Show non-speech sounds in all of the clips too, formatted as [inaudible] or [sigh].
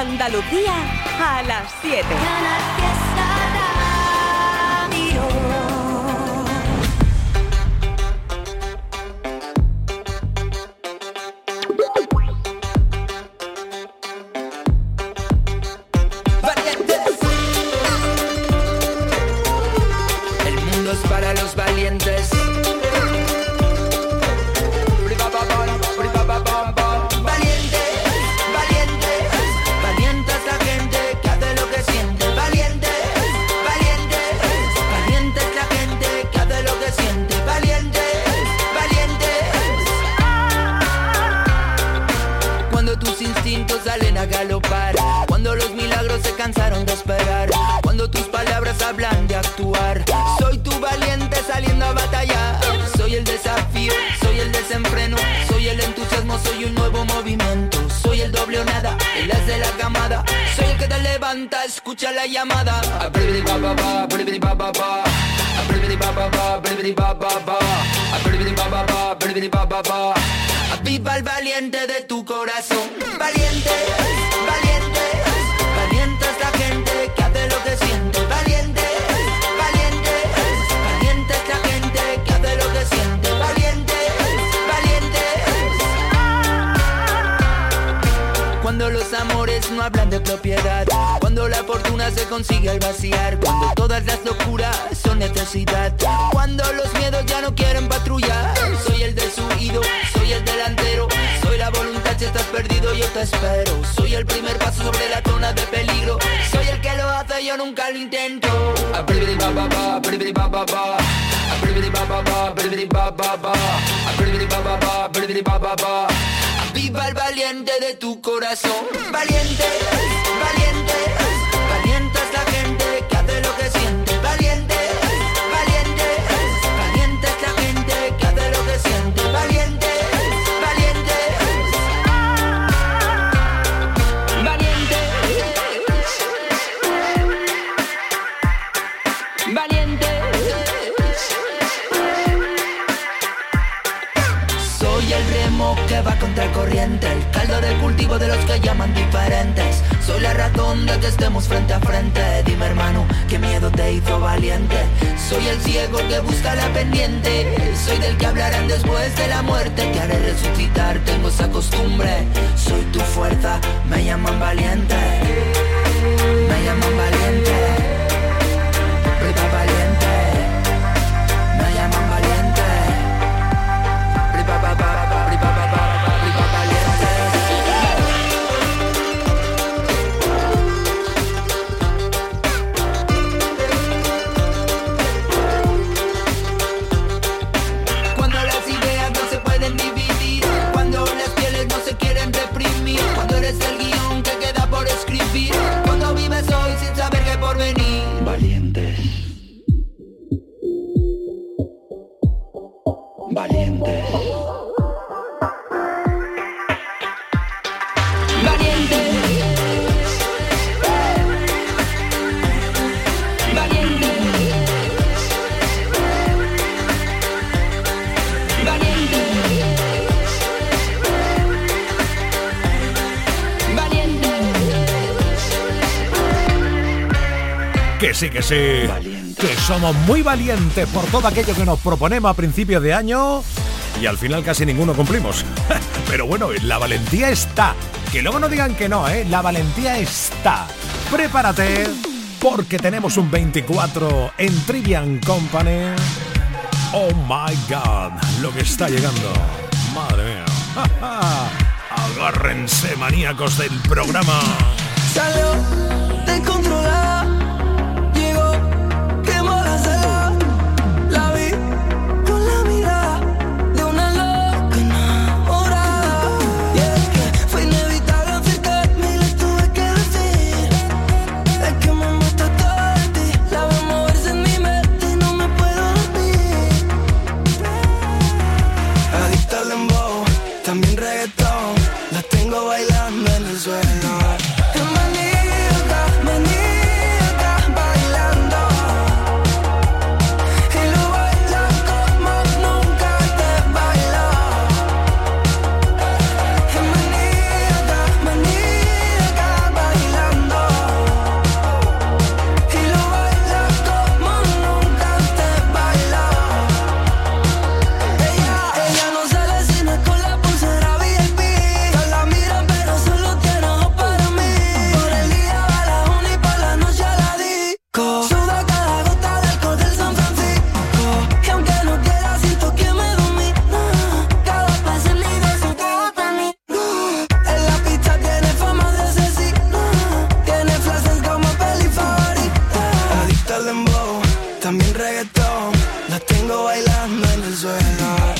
Andalucía a las 7. Viva el valiente de tu corazón, valiente, valiente. Soy la razón de que estemos frente a frente. Dime hermano, qué miedo te hizo valiente. Soy el ciego que busca la pendiente. Soy del que hablarán después de la muerte. Te haré resucitar, tengo esa costumbre. Soy tu fuerza, me llaman valiente. Me llaman valiente. Sí, que sí. Que somos muy valientes por todo aquello que nos proponemos a principios de año y al final casi ninguno cumplimos. [laughs] Pero bueno, la valentía está. Que luego no digan que no, ¿eh? La valentía está. Prepárate porque tenemos un 24 en Trivian Company. Oh my god, lo que está llegando. Madre mía. [laughs] Agárrense, maníacos del programa. también reggaetón, la tengo bailando en el suelo.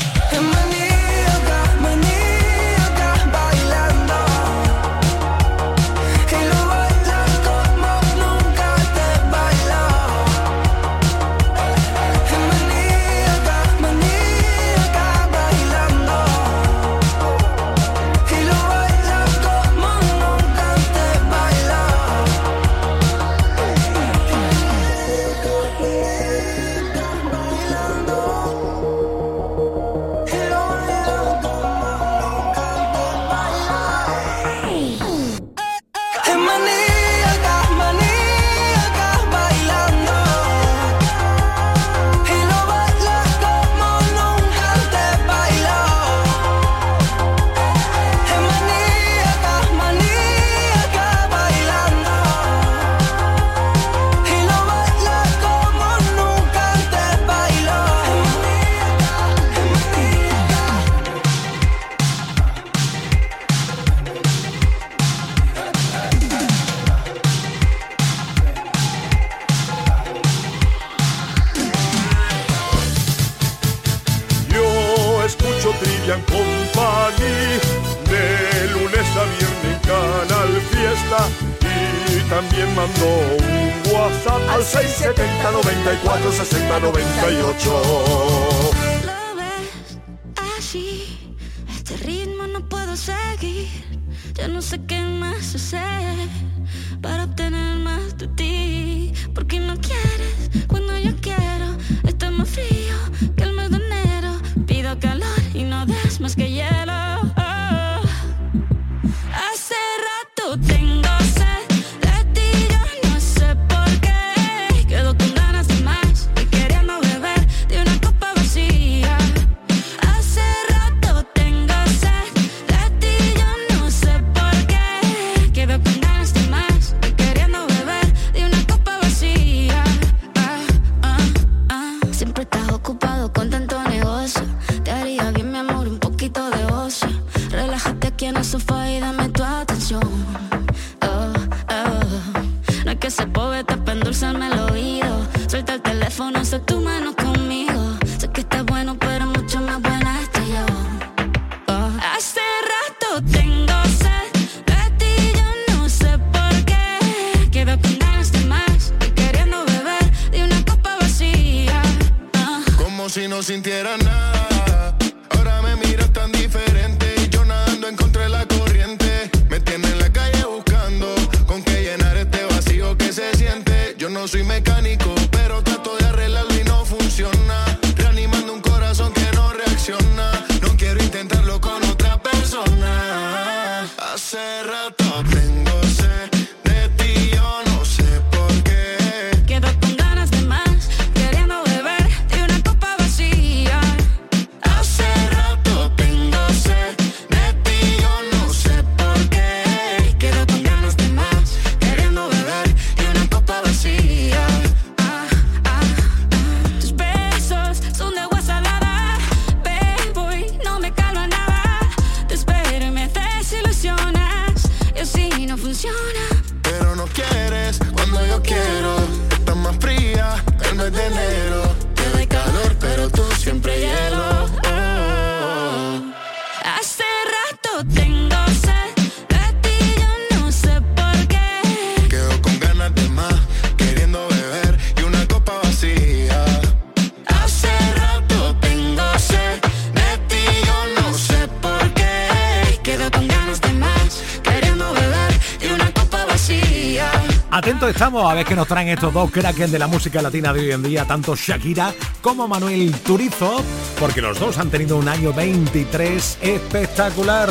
Estamos a ver qué nos traen estos dos crackers de la música latina de hoy en día, tanto Shakira como Manuel Turizo, porque los dos han tenido un año 23 espectacular.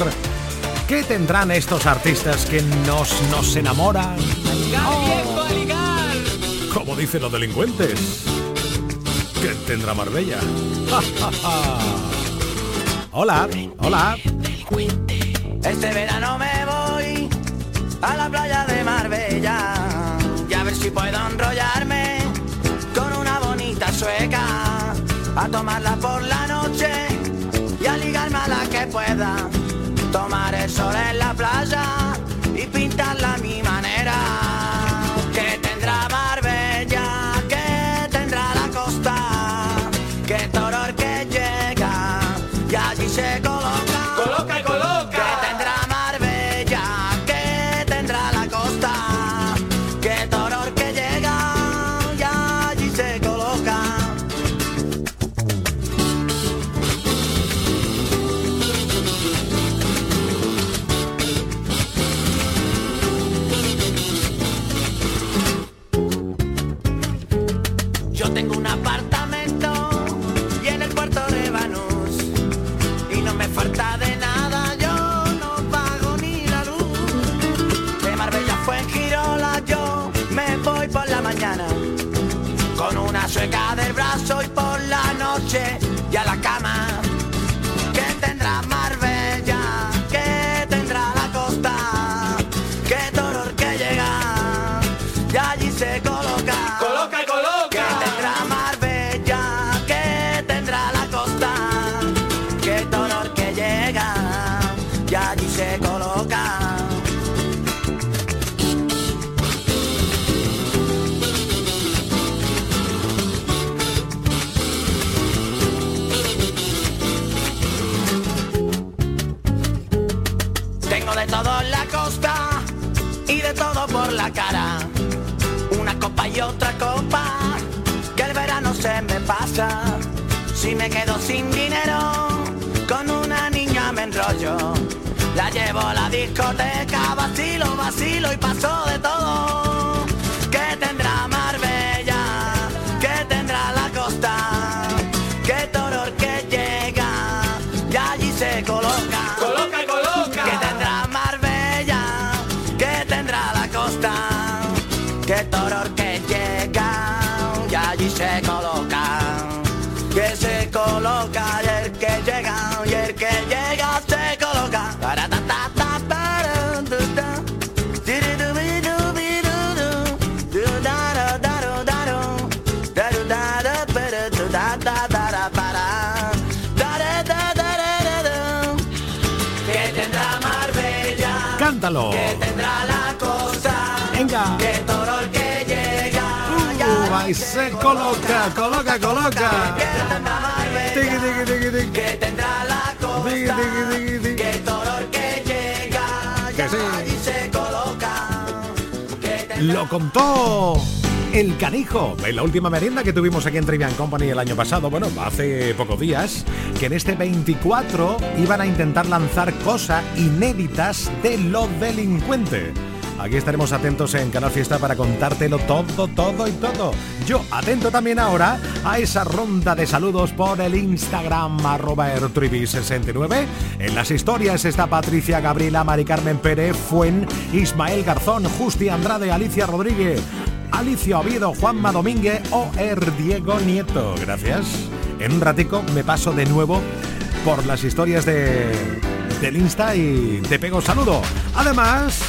¿Qué tendrán estos artistas que nos, nos enamoran? Oh. Como dicen los delincuentes. ¿Qué tendrá Marbella? [laughs] hola, hola. Este verano me voy a la playa de Marbella si puedo enrollarme con una bonita sueca, a tomarla por la noche y a ligarme a la que pueda, tomar el sol en la playa y pintarla a mi Si me quedo sin dinero, con una niña me enrollo. La llevo a la discoteca, vacilo, vacilo y paso de todo. Cántalo. que tendrá la costa, Venga. que toro el que llega. Uh, ahí se coloca, coloca, coloca. Que tendrá tiki, tiki. que tendrá la tiki. que toro el que llega. Que sí. se coloca. Que Lo contó el canijo en la última merienda que tuvimos aquí en Trivian Company el año pasado, bueno, hace pocos días, que en este 24 iban a intentar lanzar cosas inéditas de los delincuentes. Aquí estaremos atentos en Canal Fiesta para contártelo todo, todo y todo. Yo atento también ahora a esa ronda de saludos por el Instagram arroba ertrivi69. En las historias está Patricia Gabriela, Mari Carmen Pérez, Fuen, Ismael Garzón, Justi Andrade, Alicia Rodríguez, Alicia Oviedo, Juanma Domínguez o Er Diego Nieto. Gracias. En un ratico me paso de nuevo por las historias de, del Insta y te pego saludo. Además,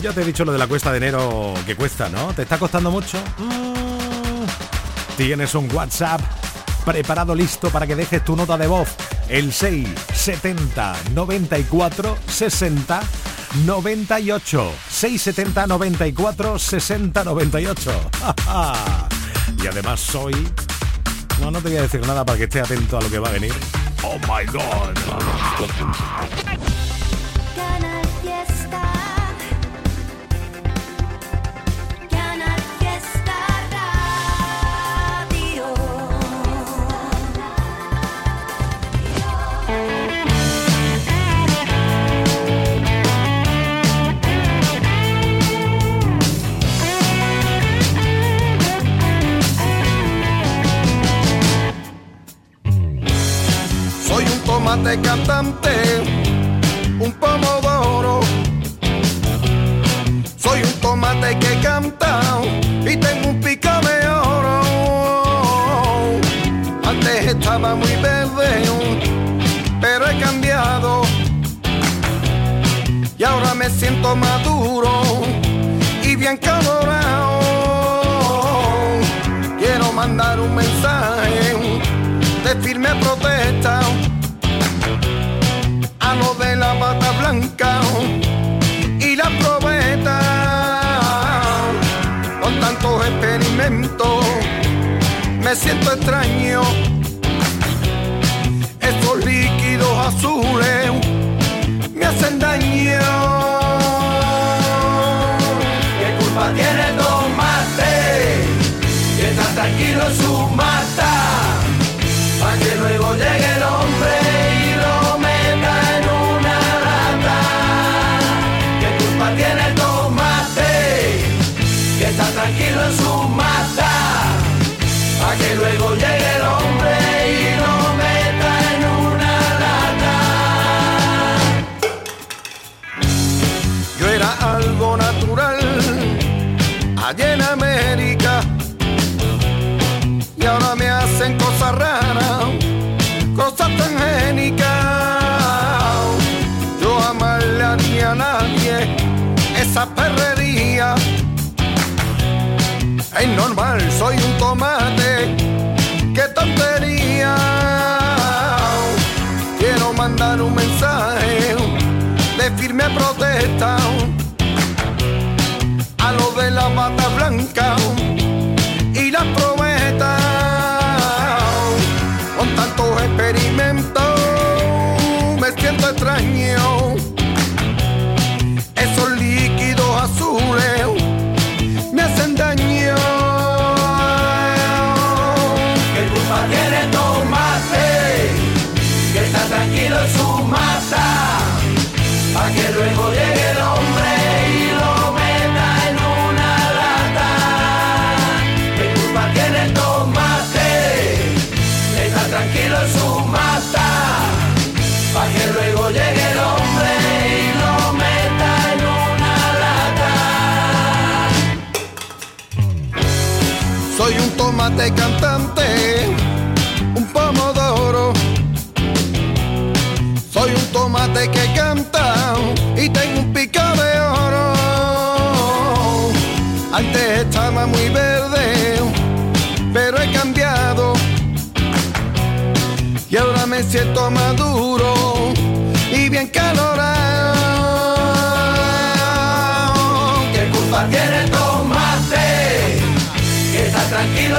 ya te he dicho lo de la cuesta de enero que cuesta, ¿no? ¿Te está costando mucho? Mm. Tienes un WhatsApp preparado listo para que dejes tu nota de voz. El 670 94 60 98. 670 94 60 98. y además soy... No, no te voy a decir nada para que estés atento a lo que va a venir. Oh my god. Tomate cantante, un pomodoro. Soy un tomate que canta y tengo un pico de oro. Antes estaba muy verde, pero he cambiado. Y ahora me siento maduro y bien colorado. Quiero mandar un mensaje de firme protesta me siento extraño. Estos líquidos azules me hacen daño. ¿Qué culpa tiene el tomate? Que está tranquilo en su mata soy un tomate, qué tontería. Quiero mandar un mensaje de firme protesta. A lo de la bata blanca tomate cantante, un pomodoro. Soy un tomate que canta y tengo un pico de oro. Antes estaba muy verde, pero he cambiado. Y ahora me siento maduro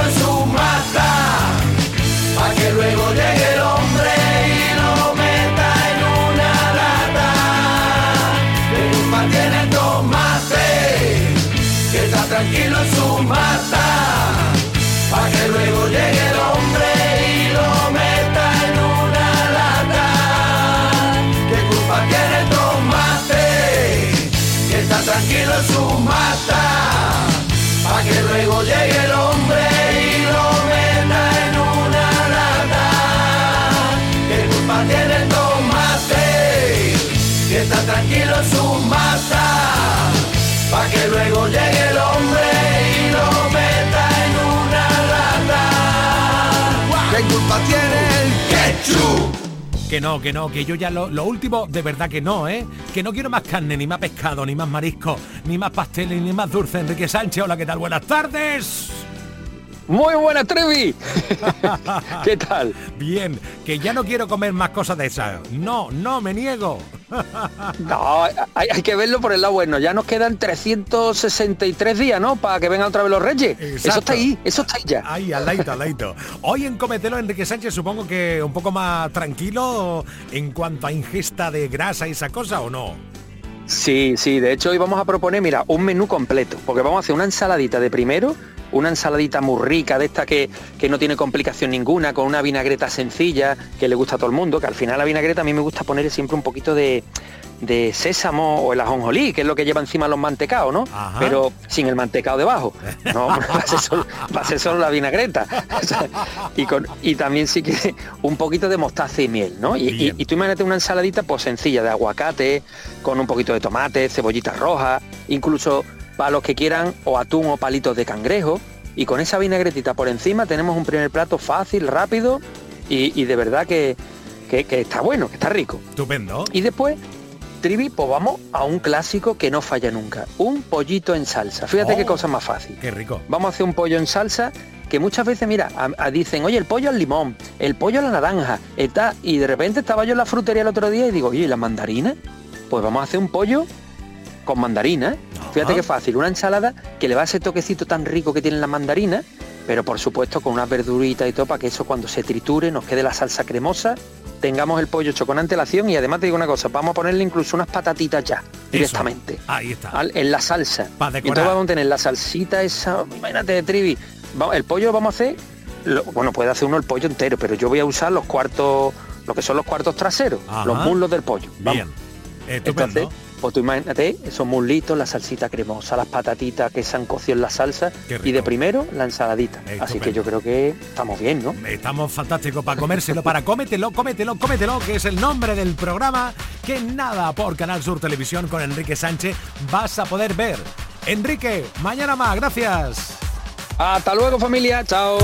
en su mata. Pa' que luego llegue el hombre y lo meta en una lata. ¿Qué culpa tiene tomate? Que está tranquilo en su mata. Pa' que luego llegue el hombre y lo meta en una lata. ¿Qué culpa tiene tomate? Que está tranquilo en su mata. Pa' que luego llegue el está tranquilo en su mata. Pa' que luego llegue el hombre y lo meta en una lata. ¿Qué culpa tiene el ketchup? Que no, que no, que yo ya lo, lo último, de verdad que no, ¿eh? Que no quiero más carne, ni más pescado, ni más marisco, ni más pasteles, ni más dulce. Enrique Sánchez, hola, ¿qué tal? Buenas tardes. Muy buena, Trevi. [laughs] ¿Qué tal? Bien, que ya no quiero comer más cosas de esas. No, no, me niego. No, hay, hay que verlo por el lado bueno. Ya nos quedan 363 días, ¿no? Para que vengan otra vez los reyes. Eso está ahí, eso está ahí ya. Ahí, al ladito, al ladito. Hoy en Cometelo, Enrique Sánchez, supongo que un poco más tranquilo en cuanto a ingesta de grasa y esa cosa, ¿o no? Sí, sí, de hecho hoy vamos a proponer, mira, un menú completo, porque vamos a hacer una ensaladita de primero, una ensaladita muy rica, de esta que, que no tiene complicación ninguna, con una vinagreta sencilla, que le gusta a todo el mundo, que al final la vinagreta a mí me gusta poner siempre un poquito de, de sésamo o el ajonjolí, que es lo que lleva encima los mantecados, ¿no? Ajá. Pero sin el mantecado debajo. No, [laughs] [laughs] va a ser solo, va a ser solo la vinagreta. [laughs] Y, con, y también sí que un poquito de mostaza y miel, ¿no? Y, y- y tú imagínate una ensaladita pues sencilla de aguacate, con un poquito de tomate, cebollitas rojas, incluso para los que quieran o atún o palitos de cangrejo. Y con esa vinagretita por encima tenemos un primer plato fácil, rápido y, y de verdad que, que- que está bueno, que está rico. Estupendo. Y después, Trivi, pues vamos a un clásico que no falla nunca. Un pollito en salsa. Fíjate Oh. qué cosa más fácil. Qué rico. Vamos a hacer un pollo en salsa que muchas veces, mira, a- a- dicen, oye, el pollo al limón, el pollo a la naranja, está, y de repente estaba yo en la frutería el otro día y digo, oye, ¿y las mandarinas? Pues vamos a hacer un pollo con mandarina. Fíjate Ajá. qué fácil, una ensalada que le va a ese toquecito tan rico que tiene la mandarina, pero por supuesto con unas verduritas y todo para que eso cuando se triture nos quede la salsa cremosa, tengamos el pollo hecho con antelación y además te digo una cosa, vamos a ponerle incluso unas patatitas ya, directamente. Ahí está. en la salsa. Pa' Y decorar. entonces vamos a tener la salsita esa, imagínate, Trivi. El pollo lo vamos a hacer, lo- bueno, puede hacer uno el pollo entero, pero yo voy a usar los cuartos, lo que son los cuartos traseros, Ajá. los muslos del pollo. Vamos. Bien. Estupendo. Entonces, pues tú imagínate esos muslitos, la salsita cremosa, las patatitas que se han cocido en la salsa y de primero la ensaladita. Así que yo creo que estamos bien, ¿no? Estamos fantásticos para comérselo, para cómetelo, cómetelo, cómetelo, que es el nombre del programa que nada por Canal Sur Televisión con Enrique Sánchez vas a poder ver. Enrique, mañana más, gracias. Hasta luego familia, chao.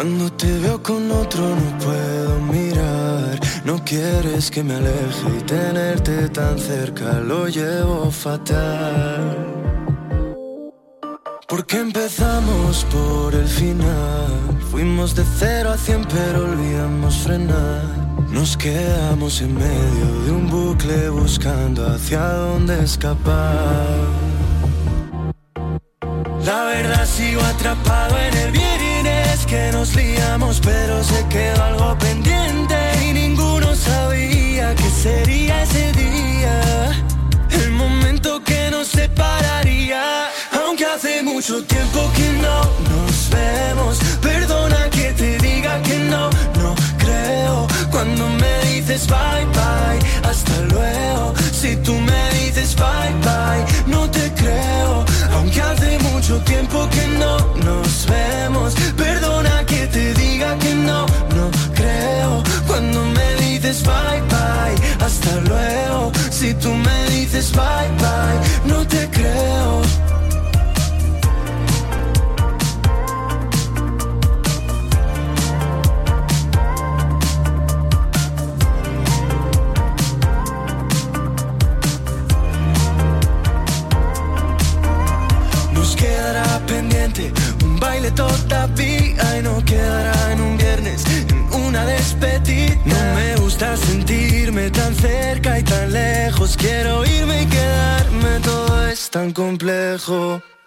Cuando te veo con otro no puedo mirar. No quieres que me aleje y tenerte tan cerca lo llevo fatal. Porque empezamos por el final. Fuimos de cero a cien pero olvidamos frenar. Nos quedamos en medio de un bucle buscando hacia dónde escapar. La verdad sigo atrapado en el que nos liamos, pero se quedó algo pendiente y ninguno sabía que sería ese día, el momento que nos separaría. Aunque hace mucho tiempo que no nos vemos, perdona que te diga que no, no creo cuando dices bye bye, hasta luego.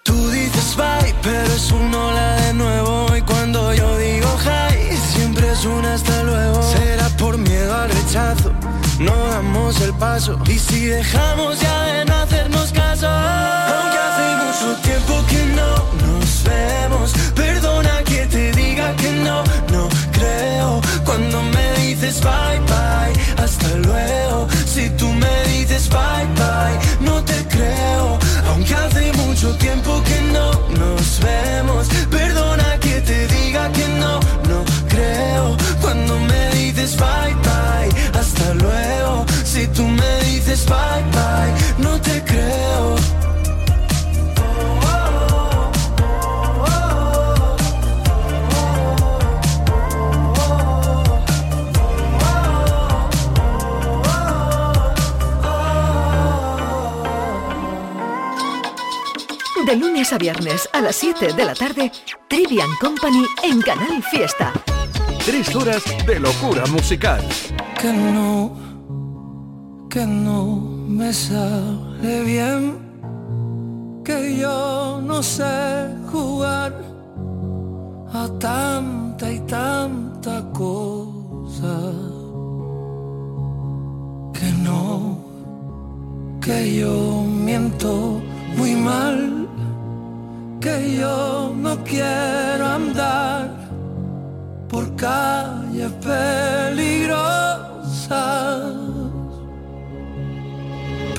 Tú dices bye, pero es un hola de nuevo. Y cuando yo digo hi, siempre es un hasta luego. Será por miedo al rechazo, no damos el paso. Y si dejamos ya de no hacernos caso, aunque hace mucho tiempo que no nos vemos. Diga que no, no creo. Cuando me dices bye bye, hasta luego. Si tú me dices bye bye, no te creo. Aunque hace mucho tiempo que no nos vemos. Perdona que te diga que no, no creo. Cuando me dices bye bye, hasta luego. Si tú me dices bye bye, no te creo. De lunes a viernes a las 7 de la tarde, Trivian Company en Canal Fiesta. Tres horas de locura musical. Que no, que no me sale bien, que yo no sé jugar a tanta y tanta cosa. Que no, que yo miento muy mal, que yo no quiero andar por calles peligrosas.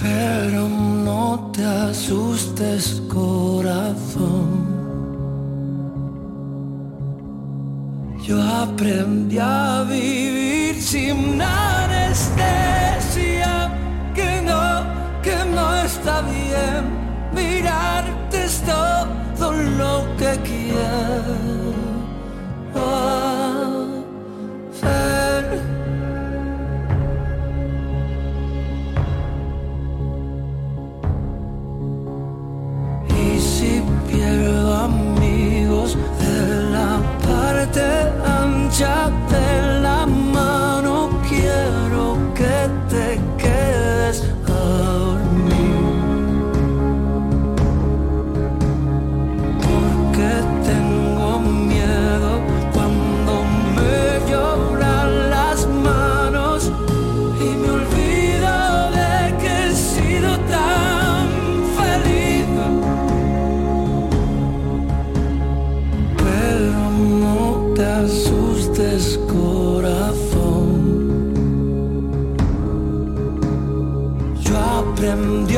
Pero no te asustes, corazón. Yo aprendí a vivir sin anestesia, que no, que no está bien. Mirarte es todo lo que quiero hacer. Y si pierdo amigos de la parte ancha Yo aprendí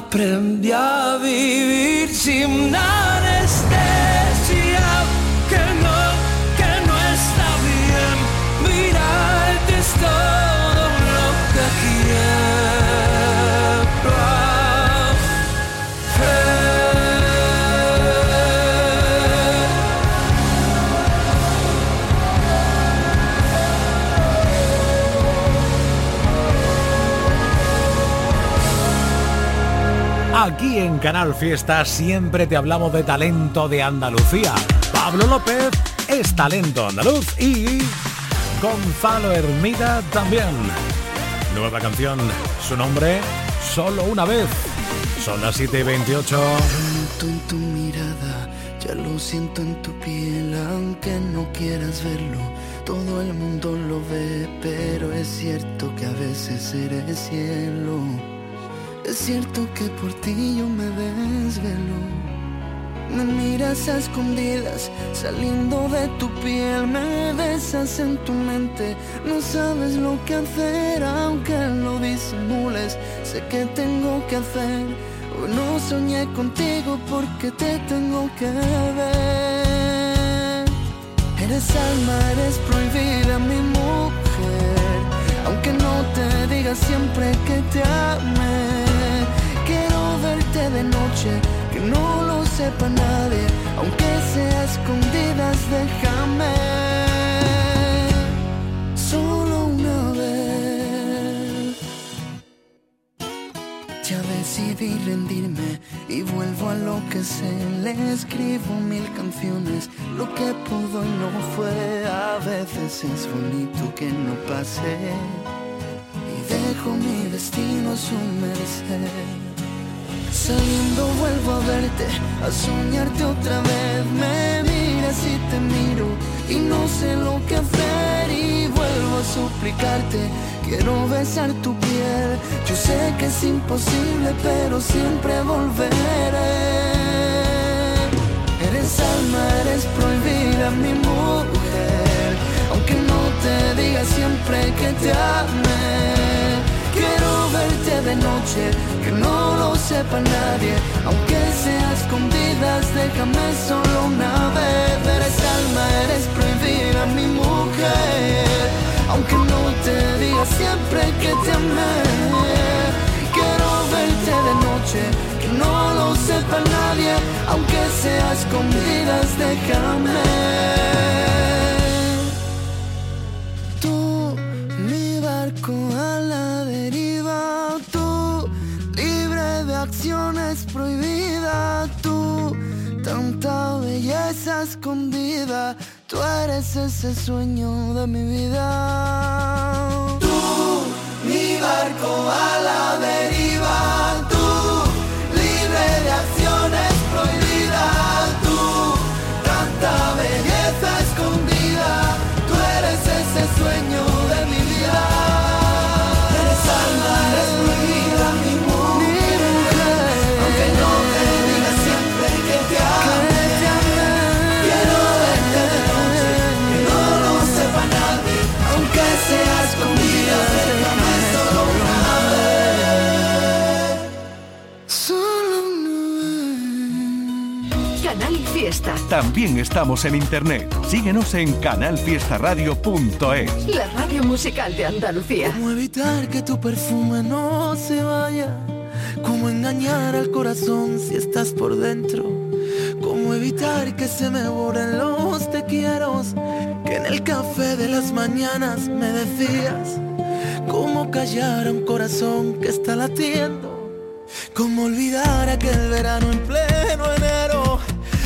naprednjavi vicim na en Canal Fiesta siempre te hablamos de talento de Andalucía. Pablo López es talento andaluz y Gonzalo Hermida también. Nueva canción, su nombre, Solo una vez. Son las 7 y 28. en tu mirada, ya lo siento en tu piel, aunque no quieras verlo. Todo el mundo lo ve, pero es cierto que a veces eres cielo. Es cierto que por ti yo me desvelo. Me miras a escondidas, saliendo de tu piel, me besas en tu mente. No sabes lo que hacer, aunque lo disimules. Sé que tengo que hacer. Hoy no soñé contigo porque te tengo que ver. Eres alma, eres prohibida, mi mujer. Aunque no te diga siempre que te amé, de noche no lo sepa nadie, aunque sea escondidas, déjame. Solo una vez. Ya decidí rendirme y vuelvo a lo que sé. Le escribo mil canciones, lo que pudo y no fue. A veces es bonito que no pase. Y dejo mi destino a su merced. Saliendo vuelvo a verte, a soñarte otra vez. Me miras y te miro y no sé lo que hacer y vuelvo a suplicarte. Quiero besar tu piel. Yo sé que es imposible, pero siempre volveré. Eres alma, eres prohibida, mi mujer. Aunque no te diga siempre que te amé. Verte de noche que no lo sepa nadie, aunque sea escondidas, déjame solo una vez. Eres alma, eres prohibida, mi mujer, aunque no te diga siempre que te amé. Quiero verte de noche, que no lo sepa nadie, aunque sea escondidas, déjame. Escondida, tú eres ese sueño de mi vida. Tú, mi barco a la deriva, tú, libre de acciones prohibidas, tú, tanta belleza escondida, tú eres ese sueño Fiesta. También estamos en internet. Síguenos en canalfiestaradio.es. La radio musical de Andalucía. ¿Cómo evitar que tu perfume no se vaya? ¿Cómo engañar al corazón si estás por dentro? ¿Cómo evitar que se me borren los te quiero? Que en el café de las mañanas me decías. ¿Cómo callar a un corazón que está latiendo? ¿Cómo olvidar aquel verano en pleno enero?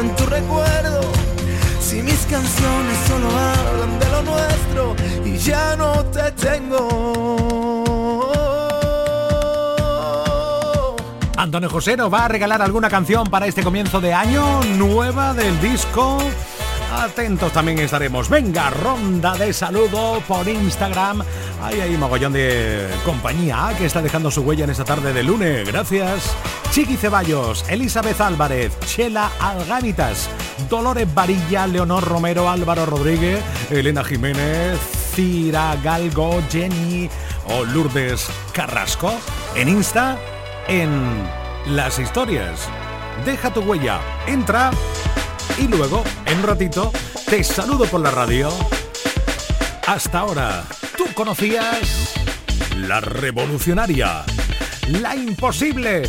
en tu recuerdo. Si mis canciones solo hablan de lo nuestro y ya no te tengo. Antonio José nos va a regalar alguna canción para este comienzo de año nueva del disco Atentos también estaremos. Venga, ronda de saludo por Instagram. Ahí hay mogollón de compañía que está dejando su huella en esta tarde de lunes. Gracias. Chiqui Ceballos, Elizabeth Álvarez, Chela Alganitas, Dolores Varilla, Leonor Romero, Álvaro Rodríguez, Elena Jiménez, Cira Galgo, Jenny o Lourdes Carrasco. En Insta, en las historias. Deja tu huella. Entra y luego, en ratito, te saludo por la radio. Hasta ahora, ¿tú conocías la revolucionaria, la imposible,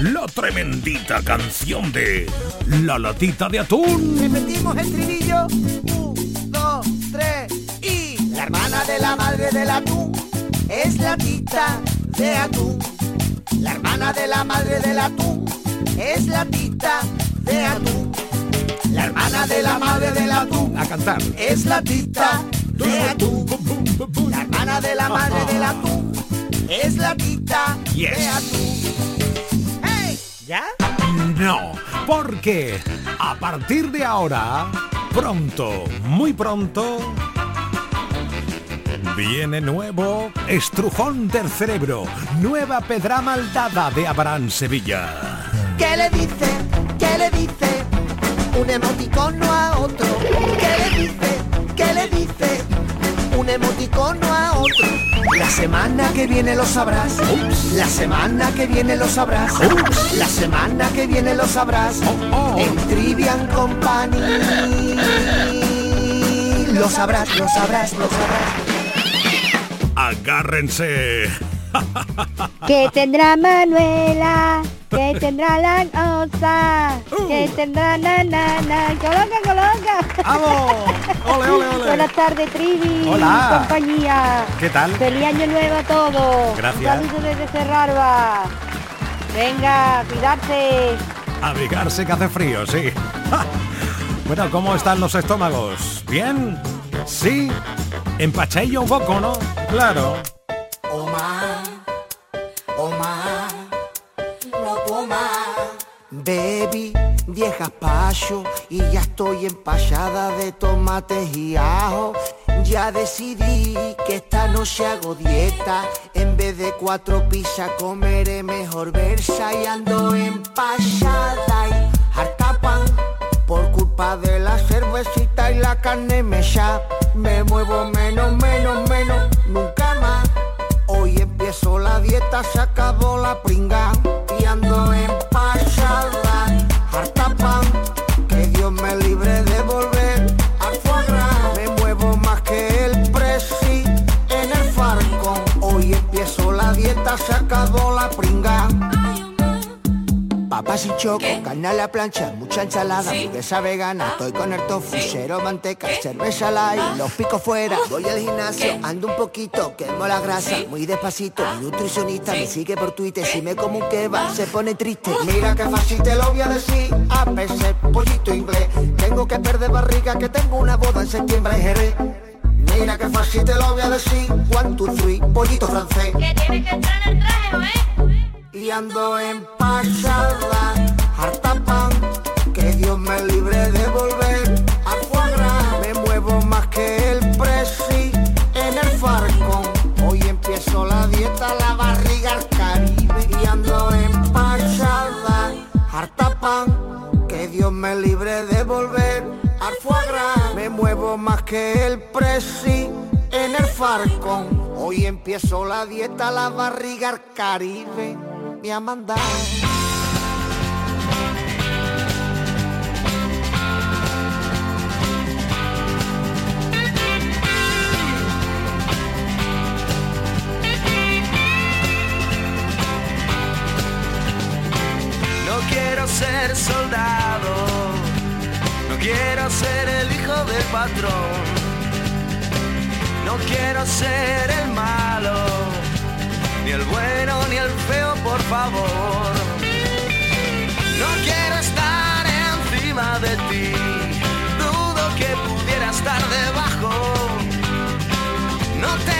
la tremendita canción de La latita de atún? Repetimos el trinillo. Un, dos, tres y... La hermana de la madre del atún es la tita de atún. La hermana de la madre del atún es la tita de atún. La hermana de la madre del atún. A cantar. Es la tita de atún. La hermana de la madre del atún. Es la tita de atún. ¡Hey! ¿Ya? No, porque a partir de ahora, pronto, muy pronto, Viene nuevo Estrujón del Cerebro, nueva pedra maldada de Abraham Sevilla. ¿Qué le dice? ¿Qué le dice? Un emoticono a otro. ¿Qué le dice? ¿Qué le dice? Un emoticono a otro. La semana que viene lo sabrás. La semana que viene lo sabrás. La semana que viene lo sabrás. Oh, oh. En Trivian Company. Lo sabrás, lo sabrás, lo sabrás. Agárrense. [laughs] ¿Qué tendrá Manuela? ¿Qué tendrá la osa? ¿Qué uh. tendrá na na na? ¡Coloca, coloca! ¡Vamos! ¡Ole, ole, ole! Buenas tardes, Trivi. Hola. compañía. ¿Qué tal? Feliz año nuevo a todos. Gracias. Un saludo desde Cerrarba. Venga, cuidarse. Abrigarse que hace frío, sí. [laughs] bueno, ¿cómo están los estómagos? ¿Bien? ¿Sí? Empachadillo un poco, ¿no? Claro. Omar, Baby, vieja pacho y ya estoy empachada de tomates y ajo. Ya decidí que esta noche hago dieta. En vez de cuatro pizzas comeré mejor versa y ando empachada y harta pan. Por culpa de la cervecita y la carne me ya me muevo menos, menos, menos, nunca más. Hoy empiezo la dieta, se acabó la pringa y ando en se acabó la pringa. papas y choco, carne a la plancha, mucha ensalada, hamburguesa vegana, estoy con el tofu, cero manteca, cerveza light, los picos fuera, voy al gimnasio, ando un poquito, quemo la grasa, muy despacito, mi nutricionista me sigue por Twitter, si me como un kebab, se pone triste, mira que fácil te lo voy a decir, a veces pollito inglés, tengo que perder barriga, que tengo una boda en septiembre en Jerez. Mira que fácil te lo voy a decir, one, two, three, pollito francés. Que tienes que entrar en el traje, ¿eh? Y ando en pasada, harta que el presi en el farcón. Hoy empiezo la dieta, la barriga al caribe. Me ha mandado. No quiero ser soldado, quiero ser el hijo del patrón, no quiero ser el malo, ni el bueno ni el feo, por favor. No quiero estar encima de ti, dudo que pudiera estar debajo. No tengo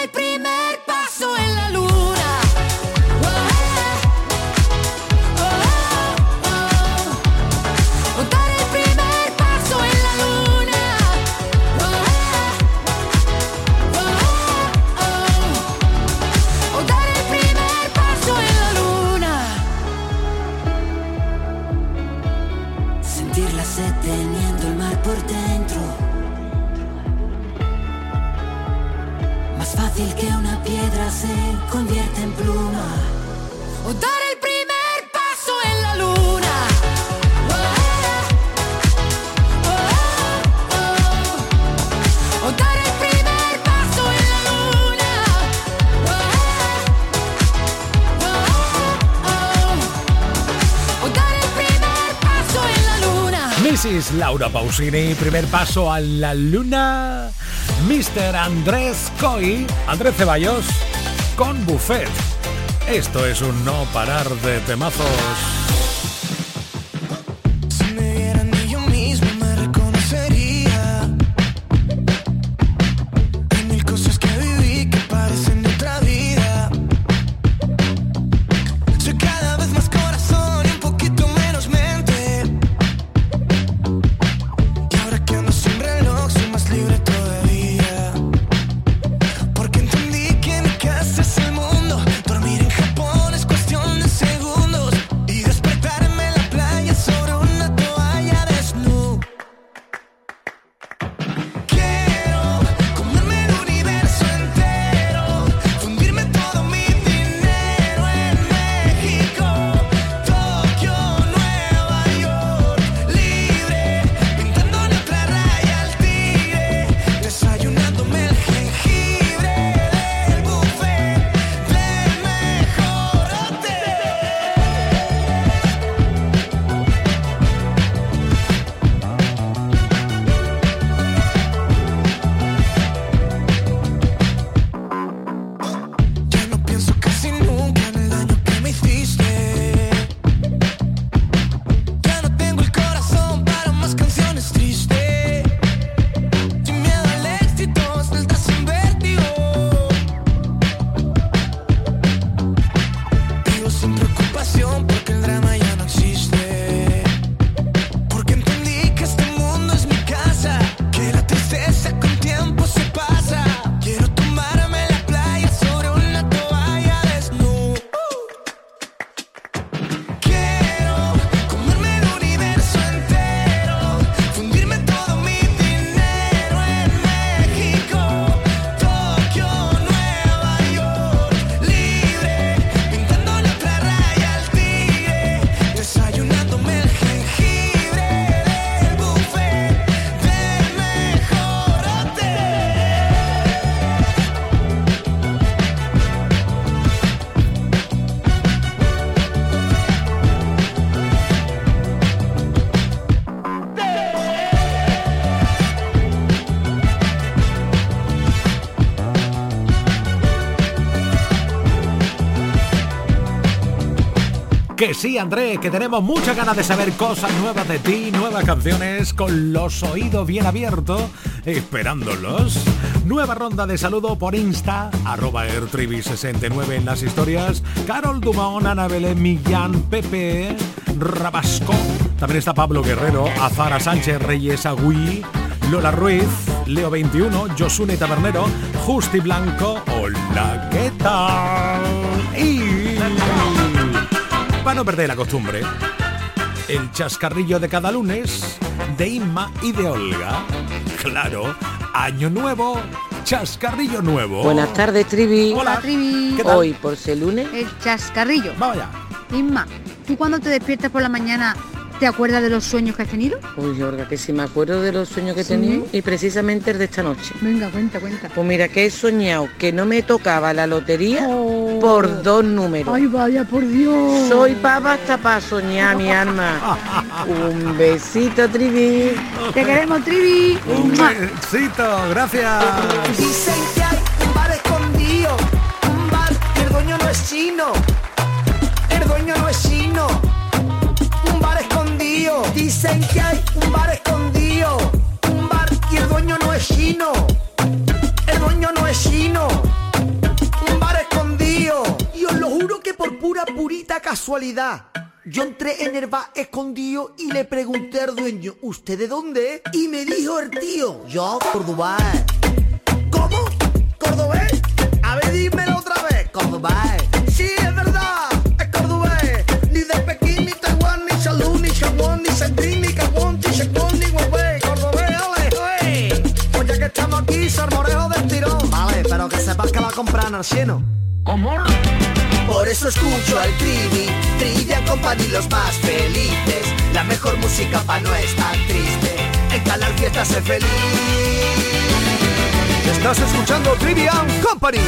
Laura Pausini, primer paso a la luna. Mr. Andrés Coy, Andrés Ceballos, con Buffet. Esto es un no parar de temazos. Que sí, André, que tenemos muchas ganas de saber cosas nuevas de ti, nuevas canciones, con los oídos bien abiertos, esperándolos. Nueva ronda de saludo por Insta, arroba Airtribi69 en las historias. Carol Dumont, Ana Belén, Millán, Pepe, Rabasco. También está Pablo Guerrero, Azara Sánchez Reyes Agüí, Lola Ruiz, Leo 21, Josune Tabernero, Justi Blanco. Hola, ¿qué tal? Para no perder la costumbre, el chascarrillo de cada lunes de Inma y de Olga. Claro, año nuevo, chascarrillo nuevo. Buenas tardes, Trivi. Hola, Trivi. Hoy, por ser lunes. El chascarrillo. Vamos allá. Inma, ¿tú cuando te despiertas por la mañana ¿Te acuerdas de los sueños que has tenido? Uy, Jorga, que sí me acuerdo de los sueños que he tenido y precisamente el de esta noche. Venga, cuenta, cuenta. Pues mira, que he soñado que no me tocaba la lotería por dos números. Ay, vaya, por Dios. Soy papa hasta para soñar, mi alma. [laughs] Un besito, Trivi. Te queremos, Trivi. Un besito, gracias. Dicen que hay un bar escondido, un bar que el dueño no es chino. El dueño no es chino. Dicen que hay un bar escondido, un bar y el dueño no es chino. El dueño no es chino. Un bar escondido. Y os lo juro que por pura purita casualidad. Yo entré en el bar escondido y le pregunté al dueño, ¿usted de dónde? Y me dijo el tío, yo, Cordobés. ¿Cómo? ¿Cordobés? A ver, dímelo otra vez. Cordobés. Huawei. Cordobés, ole. Pues ya que estamos aquí, del tirón. Vale, pero que sepas que cielo. ¿Cómo? Por eso escucho al Trivi, Trivia Company los más felices. La mejor música pa' no estar triste. En Canal Fiesta sé feliz. Estás escuchando Trivian Company.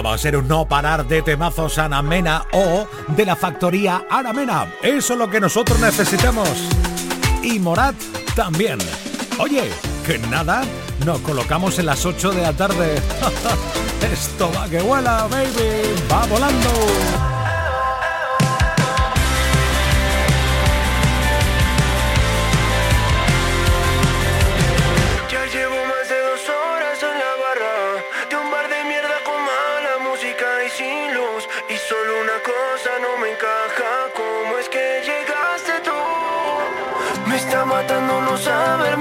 Va a ser un no parar de temazos Anamena o de la factoría Anamena. Eso es lo que nosotros necesitamos. Y Morat también. Oye, que nada, nos colocamos en las 8 de la tarde. [laughs] Esto va que vuela, baby. Va volando.